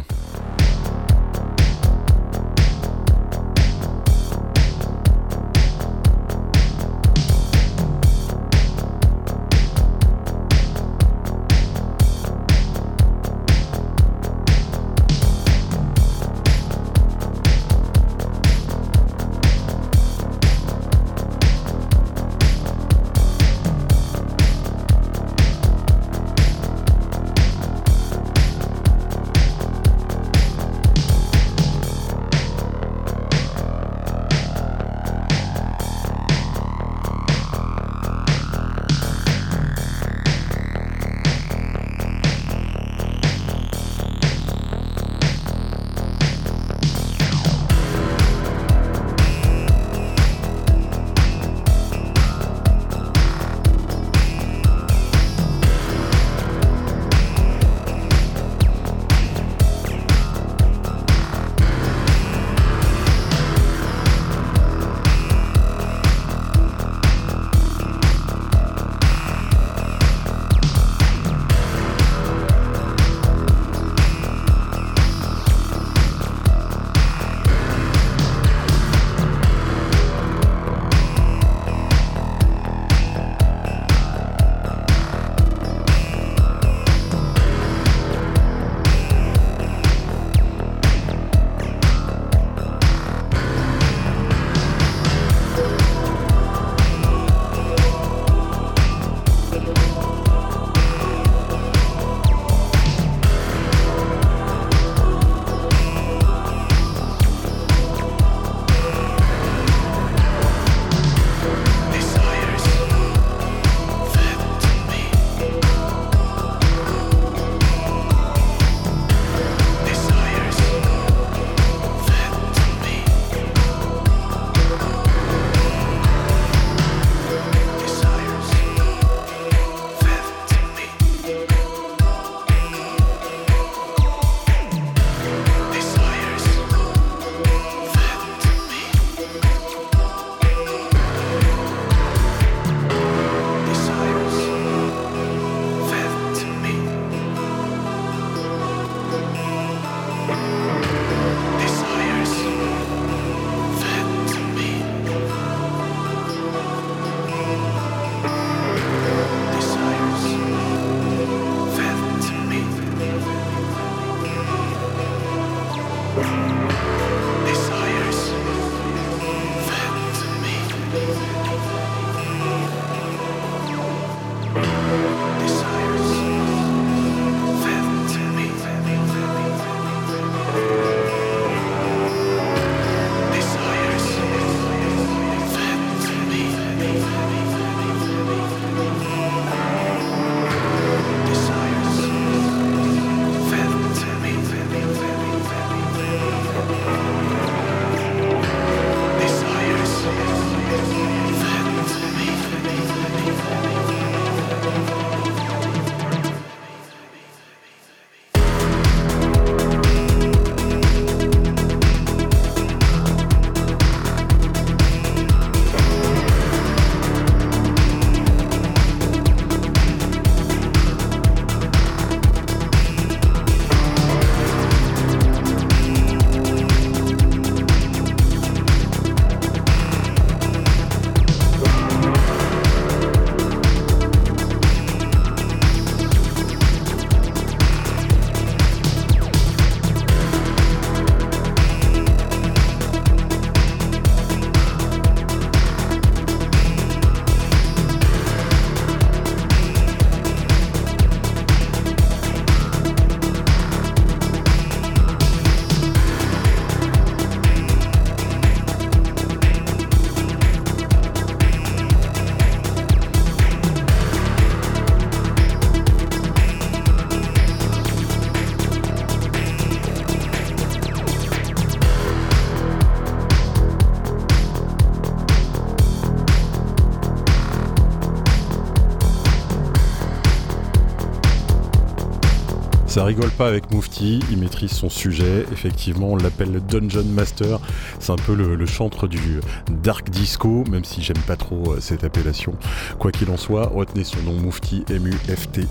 S1: Rigole pas avec Mufti, il maîtrise son sujet. Effectivement, on l'appelle Dungeon Master. C'est un peu le, chantre du dark disco, même si j'aime pas trop euh, cette appellation. Quoi qu'il en soit, retenez son nom Mufti, M-U-F-T-I.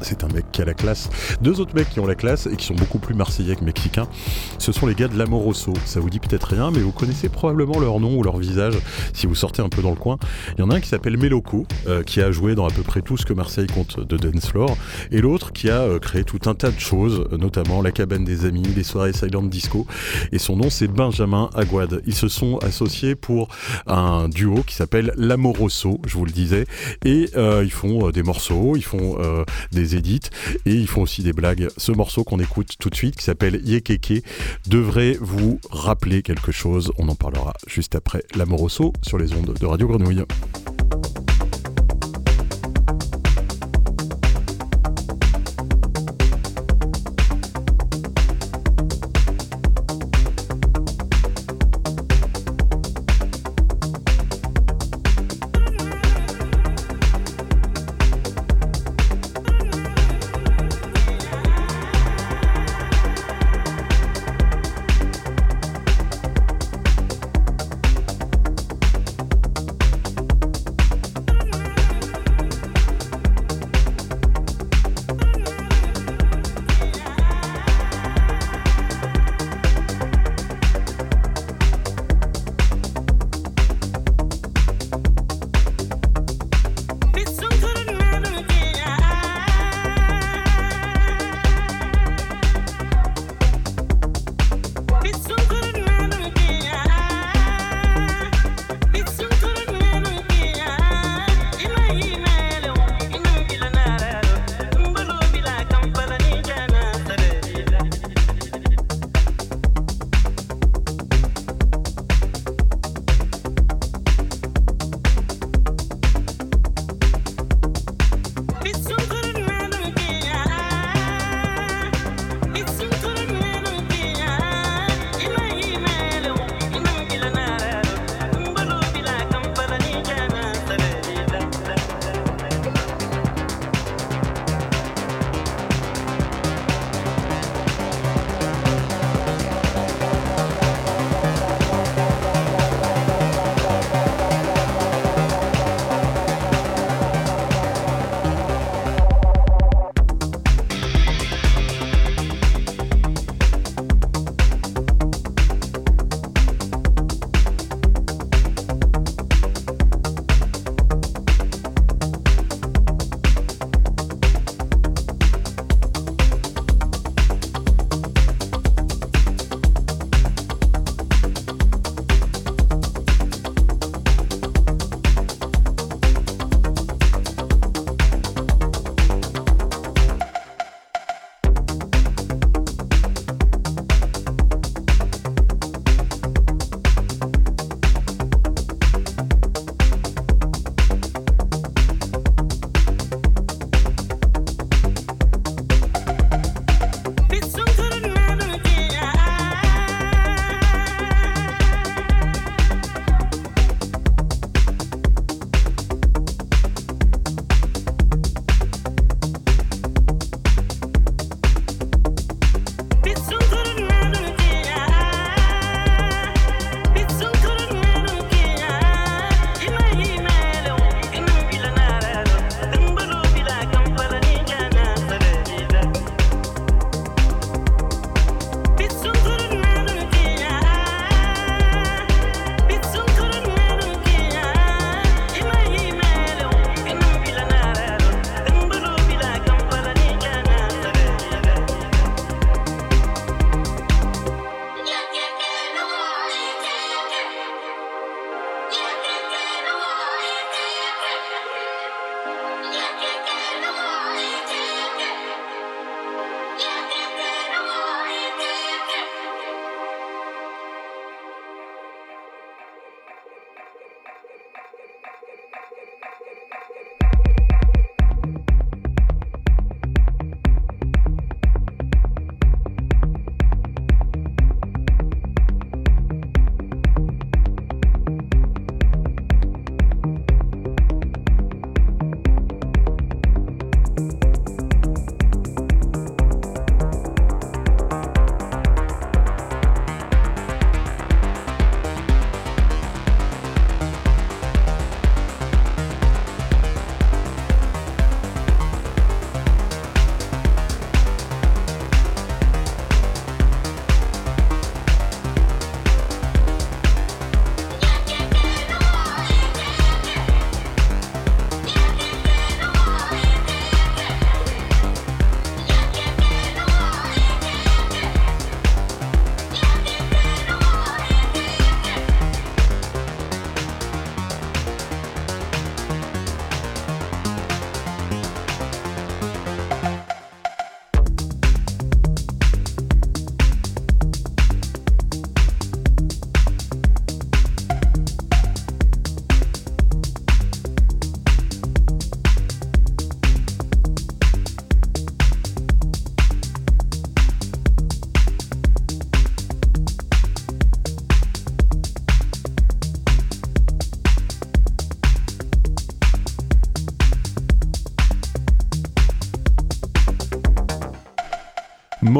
S1: C'est un mec qui a la classe. Deux autres mecs qui ont la classe et qui sont beaucoup plus marseillais que mexicains, ce sont les gars de l'Amoroso. Ça vous dit peut-être rien, mais vous connaissez probablement leur nom ou leur visage si vous sortez un peu dans le coin. Il y en a un qui s'appelle Meloco, euh, qui a joué dans à peu près tout ce que Marseille compte de dance floor, et l'autre qui a euh, créé tout un tas de choses, notamment la cabane des amis, les soirées silent disco, et son nom c'est Benjamin Aguad. Ils se sont associés pour un duo qui s'appelle l'Amoroso, je vous le disais, et euh, ils font des morceaux, ils font des édits, et ils font aussi des blagues. Ce morceau qu'on écoute tout de suite, qui s'appelle Yekeke, devrait vous rappeler quelque chose. On en parlera juste après l'Amoroso sur les ondes de Radio Grenouille.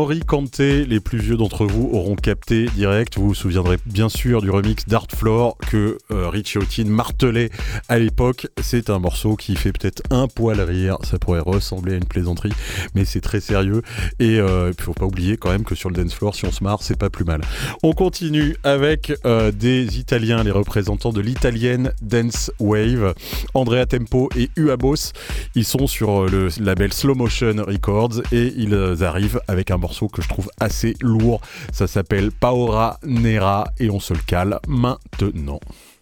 S1: Mori Kanté, les plus vieux d'entre vous auront capté direct. Vous vous souviendrez bien sûr du remix d'Art Floor que euh, Houghton martelait à l'époque. C'est un morceau qui fait peut-être un poil rire. Ça pourrait ressembler à une plaisanterie, mais c'est très sérieux. Et euh, il faut pas oublier quand même que sur le dance floor, si on se marre, c'est pas plus mal. On continue avec euh, des Italiens, les représentants de l'italienne Dance Wave, Andrea Tempo et Uabos. Ils sont sur le label Slow Motion Records et ils arrivent avec un morceau que je trouve assez lourd. Ça s'appelle Paora Nera et on se le cale maintenant.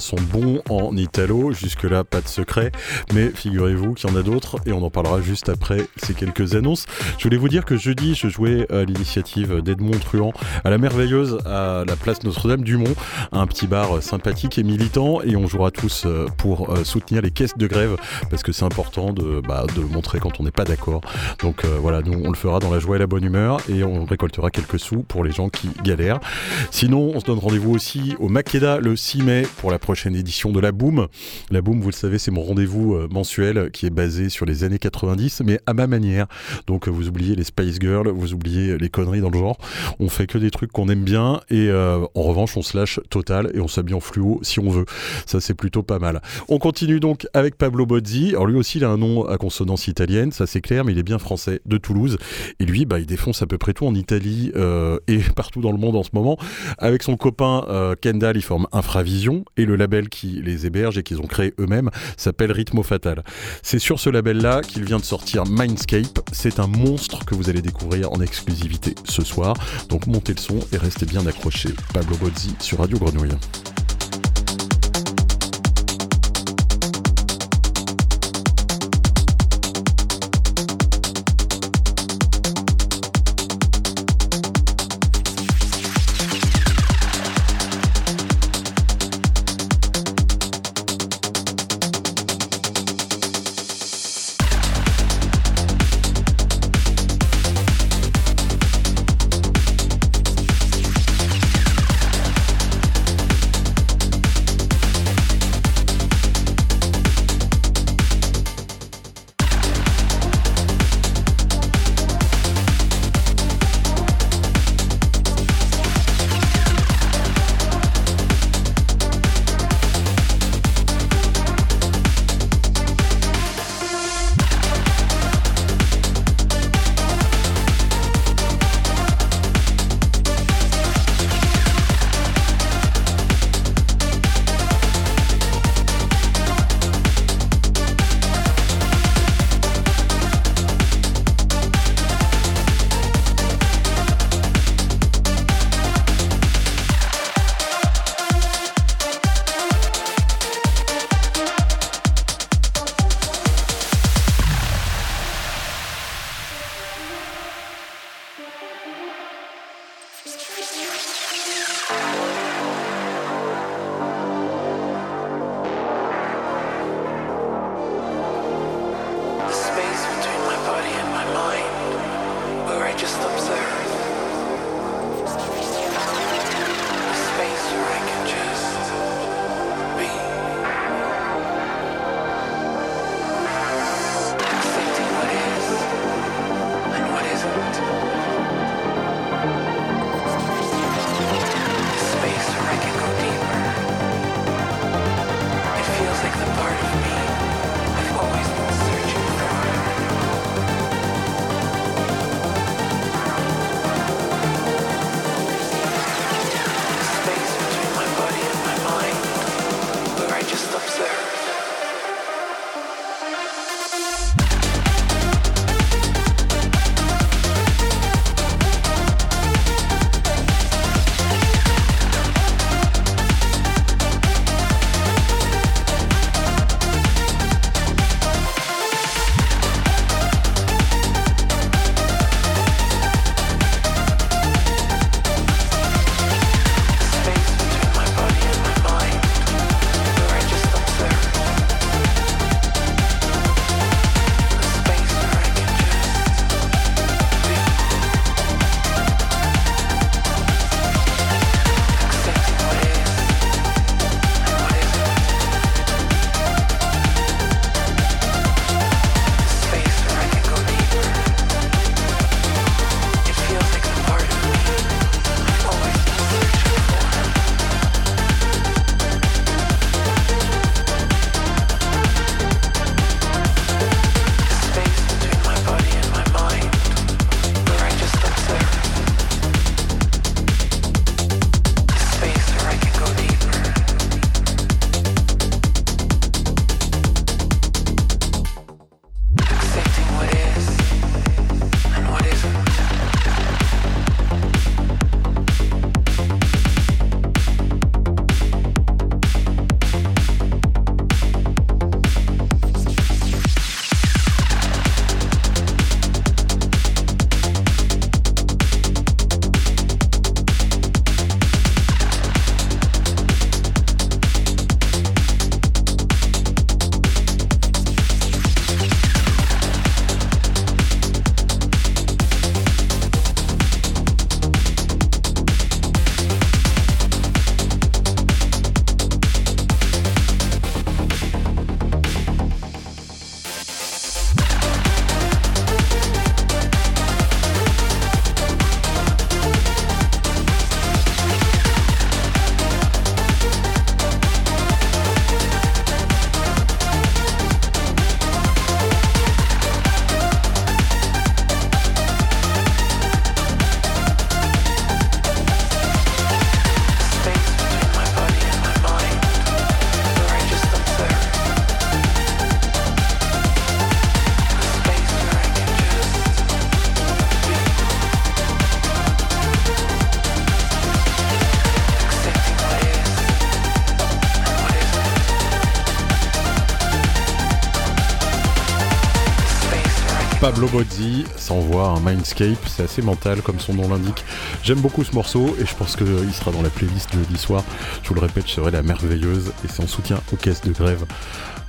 S1: Sont bons en italo, jusque-là pas de secret, mais figurez-vous qu'il y en a d'autres et on en parlera juste après ces quelques annonces. Je voulais vous dire que jeudi, je jouais à l'initiative d'Edmond Truand à la merveilleuse à la place Notre-Dame du Mont, un petit bar sympathique et militant et on jouera tous euh, pour euh, soutenir les caisses de grève parce que c'est important de, bah, de montrer quand on n'est pas d'accord. Donc euh, voilà, nous on le fera dans la joie et la bonne humeur et on récoltera quelques sous pour les gens qui galèrent. Sinon, on se donne rendez-vous aussi au Makeda le 6 mai pour la prochaine édition de la Boom. La Boom, vous le savez, c'est mon rendez-vous euh, mensuel qui est basé sur les années 90, mais à ma manière. Donc vous oubliez les Spice Girls, vous oubliez les conneries dans le genre. On fait que des trucs qu'on aime bien et euh, en revanche, on se lâche total et on s'habille en fluo si on veut. Ça, c'est plutôt pas mal. On continue donc avec Pablo Bozzi. Alors lui aussi, il a un nom à consonance italienne, ça c'est clair, mais il est bien français de Toulouse. Et lui, bah, il défonce à peu près tout en Italie euh, et partout dans le monde en ce moment. Avec son copain euh, Kendall, ils forment Infravision et le label qui les héberge et qu'ils ont créé eux-mêmes s'appelle Rhythmo Fatal. C'est sur ce label-là qu'il vient de sortir Mindscape. C'est un monstre que vous allez découvrir en exclusivité ce soir. Donc montez le son et restez bien accrochés. Pablo Bozzi sur Radio Grenouille. Mindscape, c'est assez mental comme son nom l'indique. J'aime beaucoup ce morceau et je pense qu'il sera dans la playlist jeudi soir. Je vous le répète, je serai la merveilleuse et c'est en soutien aux caisses de grève.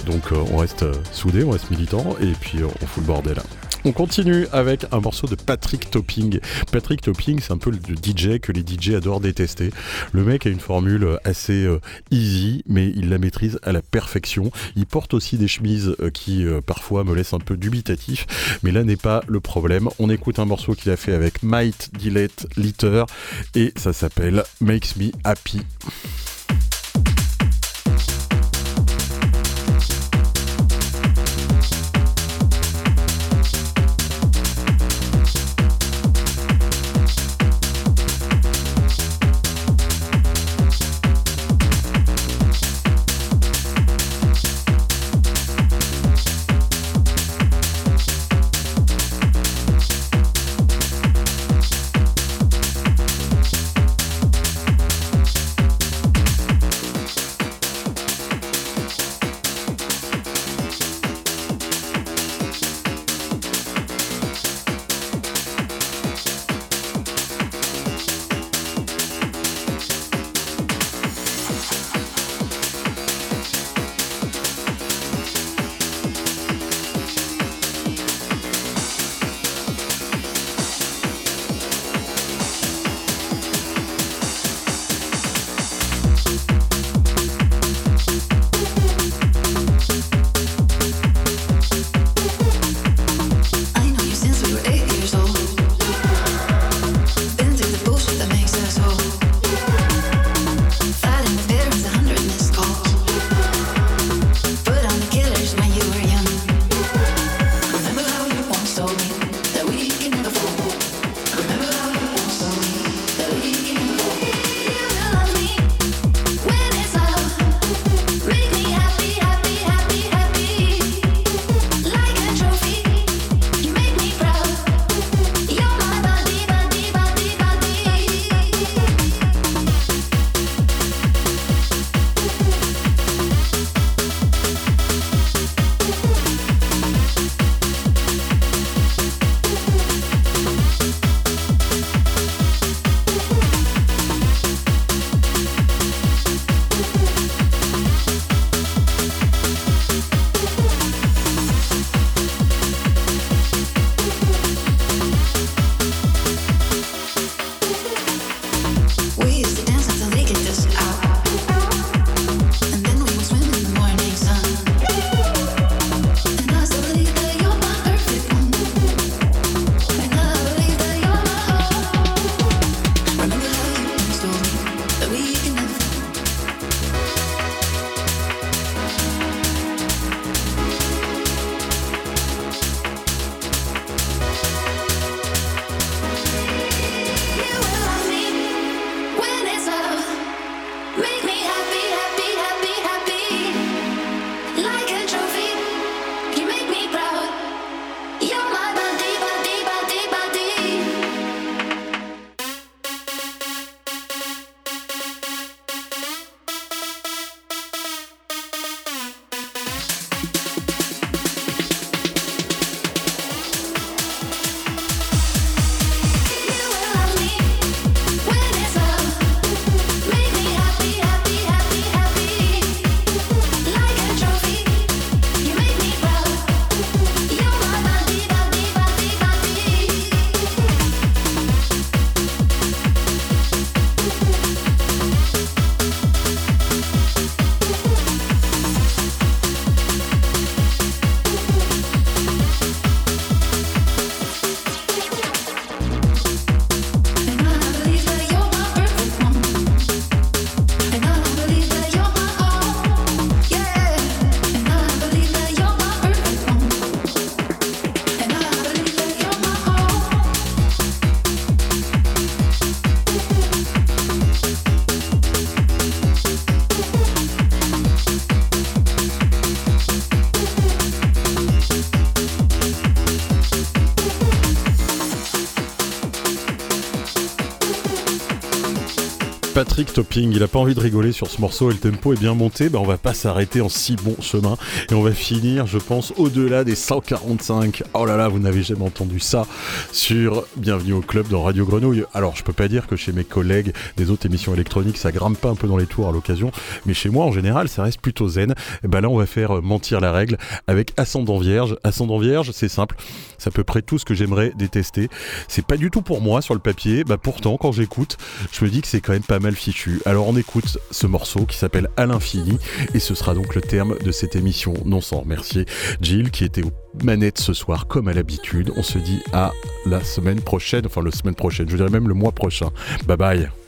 S1: Donc euh, on reste euh, soudés, on reste militants et puis euh, on fout le bordel. On continue avec un morceau de Patrick Topping. Patrick Topping, c'est un peu le DJ que les DJ adorent détester. Le mec a une formule assez easy, mais il la maîtrise à la perfection. Il porte aussi des chemises qui parfois me laissent un peu dubitatif, mais là n'est pas le problème. On écoute un morceau qu'il a fait avec Might Dillette Litter et ça s'appelle Makes Me Happy. Patrick Topping, il a pas envie de rigoler sur ce morceau et le tempo est bien monté, ben on va pas s'arrêter en si bon chemin et on va finir, je pense, au-delà des 145. Oh là là, vous n'avez jamais entendu ça sur Bienvenue au club dans Radio Grenouille. Alors, je peux pas dire que chez mes collègues des autres émissions électroniques, ça grimpe pas un peu dans les tours à l'occasion, mais chez moi, en général, ça reste plutôt zen. Et ben là, on va faire mentir la règle avec Ascendant Vierge. Ascendant Vierge, c'est simple, c'est à peu près tout ce que j'aimerais détester. C'est pas du tout pour moi sur le papier, bah pourtant, quand j'écoute, je me dis que c'est quand même pas mal Alors on écoute ce morceau qui s'appelle À l'infini et ce sera donc le terme de cette émission. Non sans remercier Jill qui était aux manettes ce soir comme à l'habitude. On se dit à la semaine prochaine, enfin la semaine prochaine, je dirais même le mois prochain. Bye bye.